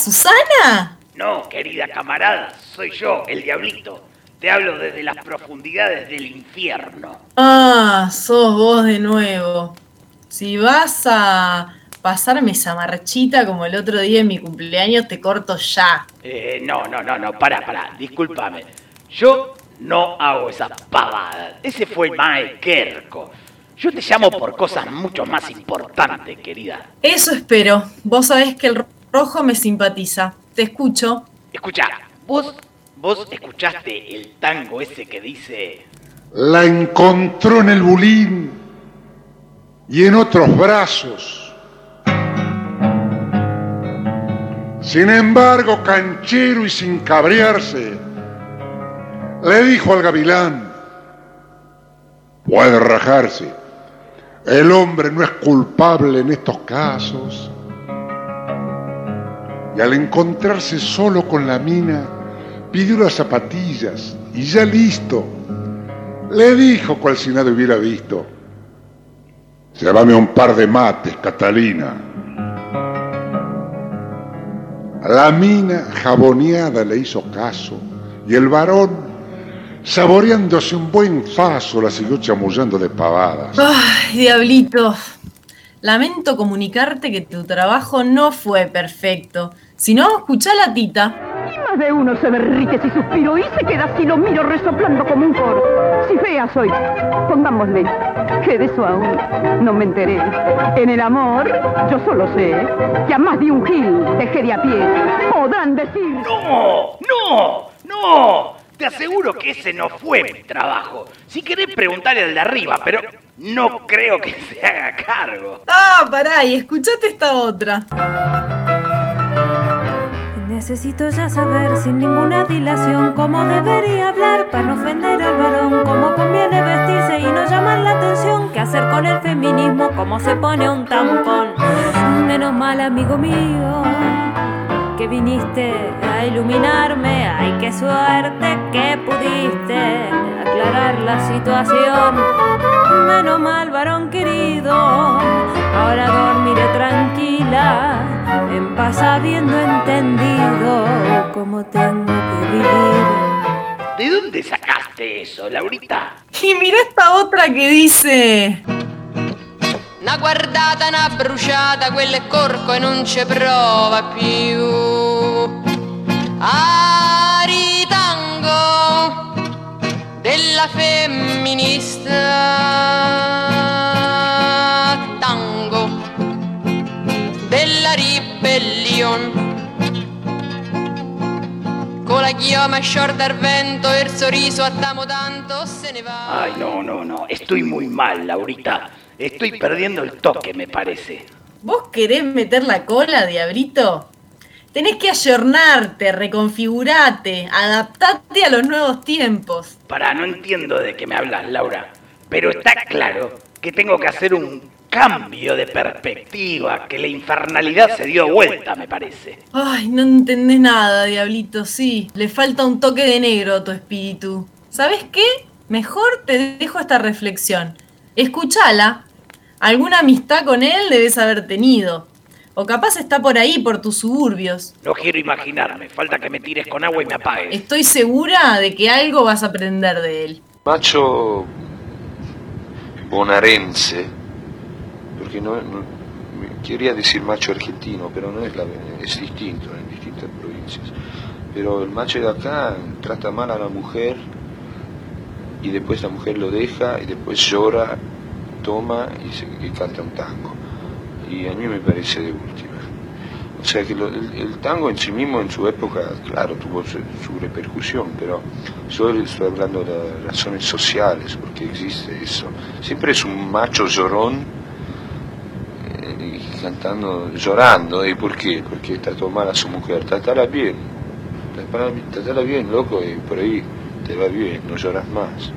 Susana? No, querida camarada, soy yo, el diablito. Te hablo desde las profundidades del infierno. Ah, sos vos de nuevo. Si vas a pasarme esa marchita como el otro día en mi cumpleaños, te corto ya. Eh, no, no, no, no, pará, pará, discúlpame. Yo no hago esas pavadas. Ese fue Mae Kerko. Yo te llamo por cosas mucho más importantes, querida. Eso espero. Vos sabés que el rojo me simpatiza. Te escucho. Escucha, vos, vos escuchaste el tango ese que dice... La encontró en el bulín y en otros brazos. Sin embargo, canchero y sin cabrearse, le dijo al gavilán, puede rajarse, el hombre no es culpable en estos casos. Al encontrarse solo con la mina, pidió las zapatillas y ya listo, le dijo cual si nada hubiera visto, llévame un par de mates, Catalina. La mina jaboneada le hizo caso y el varón Saboreándose un buen faso, la siguió chamullando de pavadas. Ay, diablito. Lamento comunicarte que tu trabajo no fue perfecto. Si no, escucha la tita. Y más de uno se derrite si suspiro y se queda así lo miro resoplando como un coro. Si fea soy, pongámosle, que de eso aún no me enteré. En el amor, yo solo sé que a más de un gil dejé de a pie. Podrán decir... ¡No! ¡No! ¡No! Te aseguro que ese no fue mi trabajo. Si querés preguntarle al de arriba, pero no creo que se haga cargo. Ah, pará, y escuchate esta otra. Necesito ya saber sin ninguna dilación cómo debería hablar para no ofender al varón, cómo conviene vestirse y no llamar la atención, qué hacer con el feminismo, cómo se pone un tampón. Menos mal, amigo mío que viniste a iluminarme. Ay, qué suerte que pudiste aclarar la situación. Menos mal, varón querido, ahora dormiré tranquila, paz habiendo entendido cómo tengo que vivir. ¿De dónde sacaste eso, Laurita? Y mira esta otra que dice... Una guardata, una bruciata, quello è corco e non ci prova più. Aritango della femminista. La chioma sciorta al vento e il sorriso tanto se ne va. Ay, no, no, no. Estoy muy mal, Laurita. Estoy perdiendo el toque, me parece. ¿Vos querés meter la cola, diabrito? Tenés que ayornarte, reconfigurarte, adaptarte a los nuevos tiempos. Para, no entiendo de qué me hablas, Laura. Pero está claro que tengo que hacer un cambio de perspectiva, que la infernalidad se dio vuelta, me parece. Ay, no entendés nada, diablito, sí. Le falta un toque de negro a tu espíritu. ¿Sabes qué? Mejor te dejo esta reflexión. Escúchala Alguna amistad con él debes haber tenido. O capaz está por ahí, por tus suburbios. No quiero imaginarme. Falta que me tires con agua y me apagues. Estoy segura de que algo vas a aprender de él. Macho bonaerense, porque no, quería decir macho argentino, pero no es, la, es distinto en distintas provincias. Pero el macho de acá trata mal a la mujer y después la mujer lo deja y después llora toma y, canta un tango. Y a mí me parece de última. O sea que el, tango en sí mismo en su época, claro, tuvo su, repercusión, pero yo estoy hablando de razones sociales, porque existe eso. Siempre es un macho llorón cantando, llorando. ¿Y por qué? Porque trató mal a su mujer. Tratala bien. Tratala bien, loco, y por ahí te va bien, no lloras más.